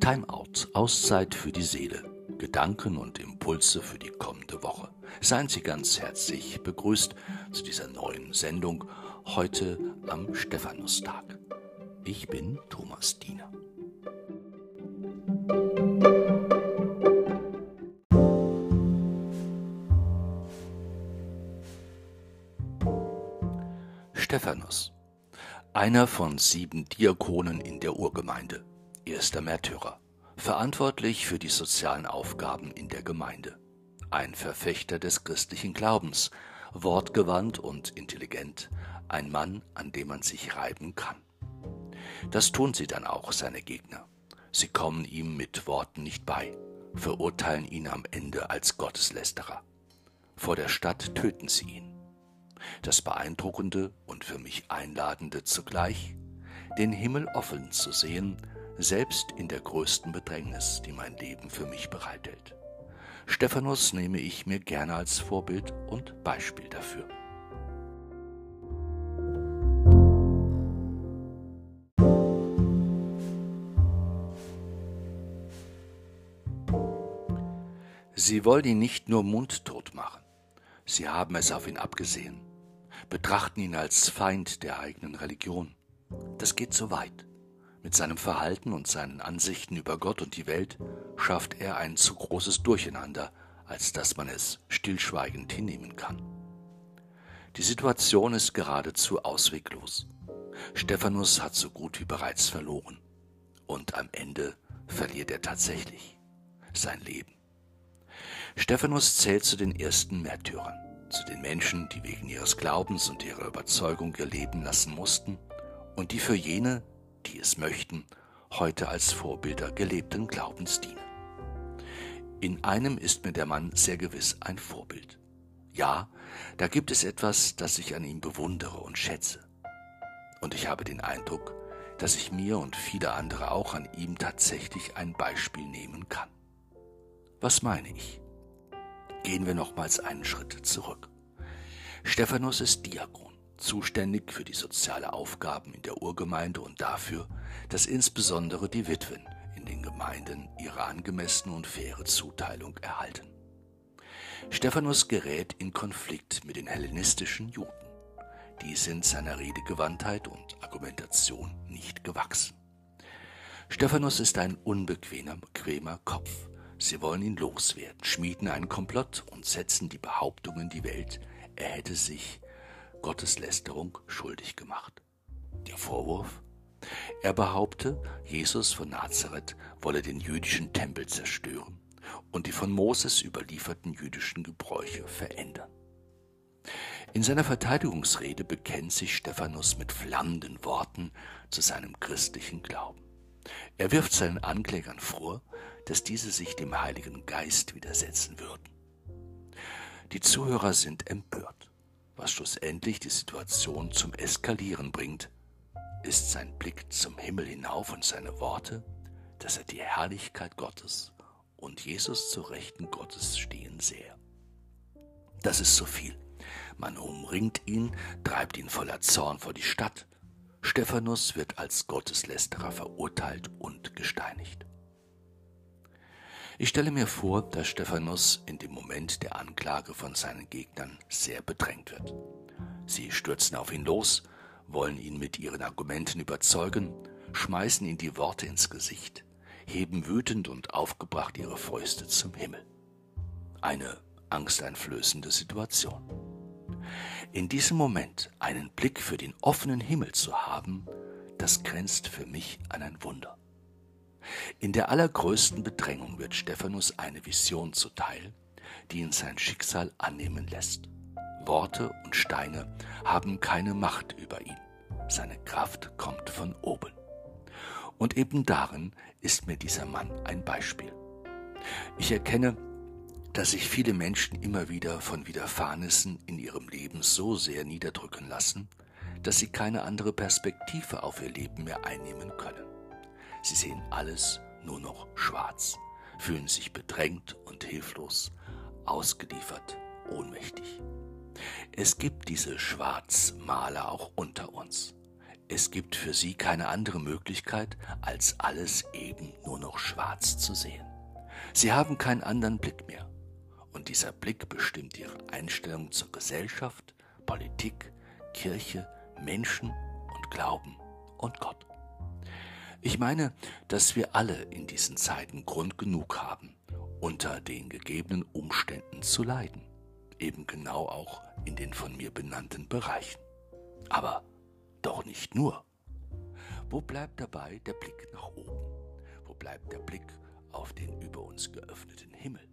Timeout, Auszeit für die Seele, Gedanken und Impulse für die kommende Woche. Seien Sie ganz herzlich begrüßt zu dieser neuen Sendung heute am Stephanustag. Ich bin Thomas Diener. Stephanus, einer von sieben Diakonen in der Urgemeinde, erster Märtyrer, verantwortlich für die sozialen Aufgaben in der Gemeinde, ein Verfechter des christlichen Glaubens, wortgewandt und intelligent, ein Mann, an dem man sich reiben kann. Das tun sie dann auch, seine Gegner. Sie kommen ihm mit Worten nicht bei, verurteilen ihn am Ende als Gotteslästerer. Vor der Stadt töten sie ihn. Das Beeindruckende und für mich Einladende zugleich, den Himmel offen zu sehen, selbst in der größten Bedrängnis, die mein Leben für mich bereithält. Stephanus nehme ich mir gerne als Vorbild und Beispiel dafür. Sie wollen ihn nicht nur mundtot machen, sie haben es auf ihn abgesehen betrachten ihn als Feind der eigenen Religion. Das geht zu weit. Mit seinem Verhalten und seinen Ansichten über Gott und die Welt schafft er ein zu großes Durcheinander, als dass man es stillschweigend hinnehmen kann. Die Situation ist geradezu ausweglos. Stephanus hat so gut wie bereits verloren. Und am Ende verliert er tatsächlich sein Leben. Stephanus zählt zu den ersten Märtyrern zu den Menschen, die wegen ihres Glaubens und ihrer Überzeugung ihr Leben lassen mussten und die für jene, die es möchten, heute als Vorbilder gelebten Glaubens dienen. In einem ist mir der Mann sehr gewiss ein Vorbild. Ja, da gibt es etwas, das ich an ihm bewundere und schätze. Und ich habe den Eindruck, dass ich mir und viele andere auch an ihm tatsächlich ein Beispiel nehmen kann. Was meine ich? Gehen wir nochmals einen Schritt zurück. Stephanus ist Diakon, zuständig für die soziale Aufgaben in der Urgemeinde und dafür, dass insbesondere die Witwen in den Gemeinden ihre angemessene und faire Zuteilung erhalten. Stephanus gerät in Konflikt mit den hellenistischen Juden. Die sind seiner Redegewandtheit und Argumentation nicht gewachsen. Stephanus ist ein unbequemer bequemer Kopf, Sie wollen ihn loswerden, schmieden einen Komplott und setzen die Behauptung in die Welt, er hätte sich Gotteslästerung schuldig gemacht. Der Vorwurf? Er behaupte, Jesus von Nazareth wolle den jüdischen Tempel zerstören und die von Moses überlieferten jüdischen Gebräuche verändern. In seiner Verteidigungsrede bekennt sich Stephanus mit flammenden Worten zu seinem christlichen Glauben. Er wirft seinen Anklägern vor, dass diese sich dem Heiligen Geist widersetzen würden. Die Zuhörer sind empört. Was schlussendlich die Situation zum Eskalieren bringt, ist sein Blick zum Himmel hinauf und seine Worte, dass er die Herrlichkeit Gottes und Jesus zu Rechten Gottes stehen sähe. Das ist zu viel. Man umringt ihn, treibt ihn voller Zorn vor die Stadt. Stephanus wird als Gotteslästerer verurteilt und gesteinigt. Ich stelle mir vor, dass Stephanus in dem Moment der Anklage von seinen Gegnern sehr bedrängt wird. Sie stürzen auf ihn los, wollen ihn mit ihren Argumenten überzeugen, schmeißen ihm die Worte ins Gesicht, heben wütend und aufgebracht ihre Fäuste zum Himmel. Eine angsteinflößende Situation. In diesem Moment einen Blick für den offenen Himmel zu haben, das grenzt für mich an ein Wunder. In der allergrößten Bedrängung wird Stephanus eine Vision zuteil, die ihn sein Schicksal annehmen lässt. Worte und Steine haben keine Macht über ihn. Seine Kraft kommt von oben. Und eben darin ist mir dieser Mann ein Beispiel. Ich erkenne, dass sich viele Menschen immer wieder von Widerfahrnissen in ihrem Leben so sehr niederdrücken lassen, dass sie keine andere Perspektive auf ihr Leben mehr einnehmen können. Sie sehen alles nur noch schwarz, fühlen sich bedrängt und hilflos, ausgeliefert, ohnmächtig. Es gibt diese Schwarzmaler auch unter uns. Es gibt für sie keine andere Möglichkeit, als alles eben nur noch schwarz zu sehen. Sie haben keinen anderen Blick mehr. Und dieser Blick bestimmt ihre Einstellung zur Gesellschaft, Politik, Kirche, Menschen und Glauben und Gott. Ich meine, dass wir alle in diesen Zeiten Grund genug haben, unter den gegebenen Umständen zu leiden, eben genau auch in den von mir benannten Bereichen. Aber doch nicht nur. Wo bleibt dabei der Blick nach oben? Wo bleibt der Blick auf den über uns geöffneten Himmel?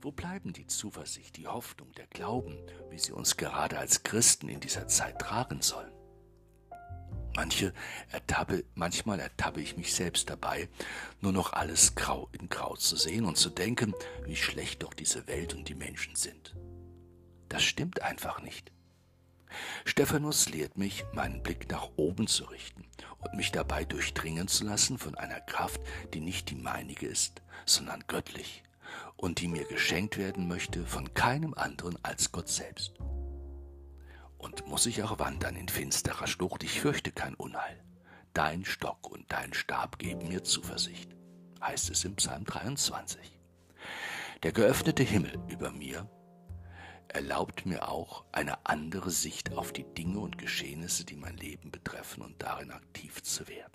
Wo bleiben die Zuversicht, die Hoffnung, der Glauben, wie sie uns gerade als Christen in dieser Zeit tragen sollen? Manche ertappe, manchmal ertappe ich mich selbst dabei, nur noch alles grau in grau zu sehen und zu denken, wie schlecht doch diese Welt und die Menschen sind. Das stimmt einfach nicht. Stephanus lehrt mich, meinen Blick nach oben zu richten und mich dabei durchdringen zu lassen von einer Kraft, die nicht die meinige ist, sondern göttlich und die mir geschenkt werden möchte von keinem anderen als Gott selbst. Und muss ich auch wandern in finsterer Schlucht, ich fürchte kein Unheil. Dein Stock und dein Stab geben mir Zuversicht, heißt es im Psalm 23. Der geöffnete Himmel über mir erlaubt mir auch eine andere Sicht auf die Dinge und Geschehnisse, die mein Leben betreffen und darin aktiv zu werden.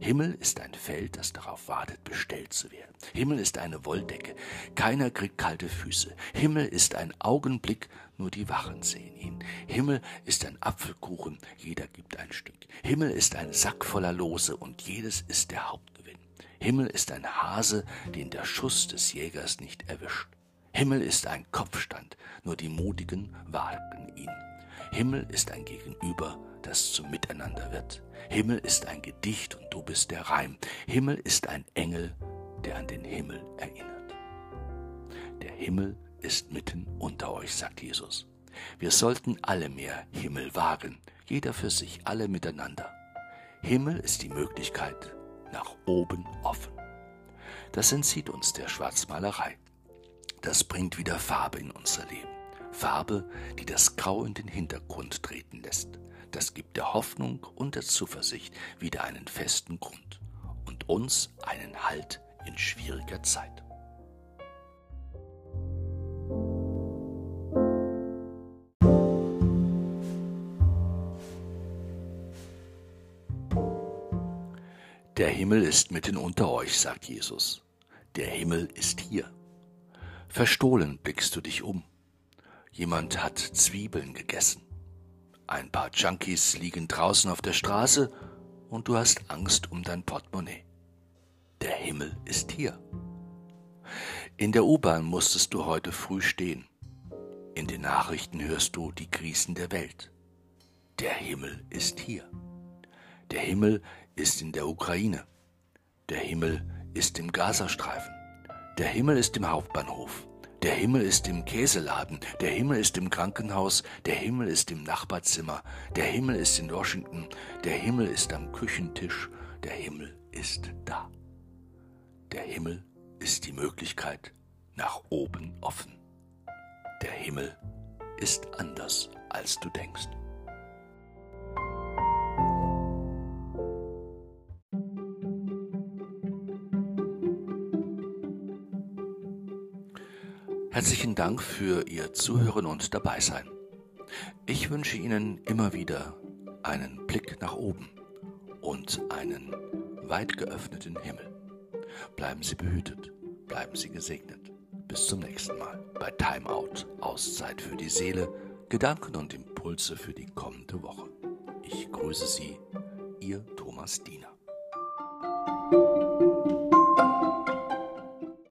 Himmel ist ein Feld, das darauf wartet, bestellt zu werden. Himmel ist eine Wolldecke, keiner kriegt kalte Füße. Himmel ist ein Augenblick, nur die Wachen sehen ihn. Himmel ist ein Apfelkuchen, jeder gibt ein Stück. Himmel ist ein Sack voller Lose und jedes ist der Hauptgewinn. Himmel ist ein Hase, den der Schuss des Jägers nicht erwischt. Himmel ist ein Kopfstand, nur die Mutigen wagen ihn. Himmel ist ein Gegenüber, das zum Miteinander wird. Himmel ist ein Gedicht und du bist der Reim. Himmel ist ein Engel, der an den Himmel erinnert. Der Himmel ist mitten unter euch, sagt Jesus. Wir sollten alle mehr Himmel wagen, jeder für sich, alle miteinander. Himmel ist die Möglichkeit nach oben offen. Das entzieht uns der Schwarzmalerei das bringt wieder Farbe in unser Leben. Farbe, die das Grau in den Hintergrund treten lässt. Das gibt der Hoffnung und der Zuversicht wieder einen festen Grund und uns einen Halt in schwieriger Zeit. Der Himmel ist mitten unter euch, sagt Jesus. Der Himmel ist hier. Verstohlen blickst du dich um. Jemand hat Zwiebeln gegessen. Ein paar Junkies liegen draußen auf der Straße und du hast Angst um dein Portemonnaie. Der Himmel ist hier. In der U-Bahn musstest du heute früh stehen. In den Nachrichten hörst du die Krisen der Welt. Der Himmel ist hier. Der Himmel ist in der Ukraine. Der Himmel ist im Gazastreifen. Der Himmel ist im Hauptbahnhof. Der Himmel ist im Käseladen. Der Himmel ist im Krankenhaus. Der Himmel ist im Nachbarzimmer. Der Himmel ist in Washington. Der Himmel ist am Küchentisch. Der Himmel ist da. Der Himmel ist die Möglichkeit nach oben offen. Der Himmel ist anders, als du denkst. Herzlichen Dank für Ihr Zuhören und Dabeisein. Ich wünsche Ihnen immer wieder einen Blick nach oben und einen weit geöffneten Himmel. Bleiben Sie behütet, bleiben Sie gesegnet. Bis zum nächsten Mal bei Timeout, Auszeit für die Seele, Gedanken und Impulse für die kommende Woche. Ich grüße Sie, Ihr Thomas Diener.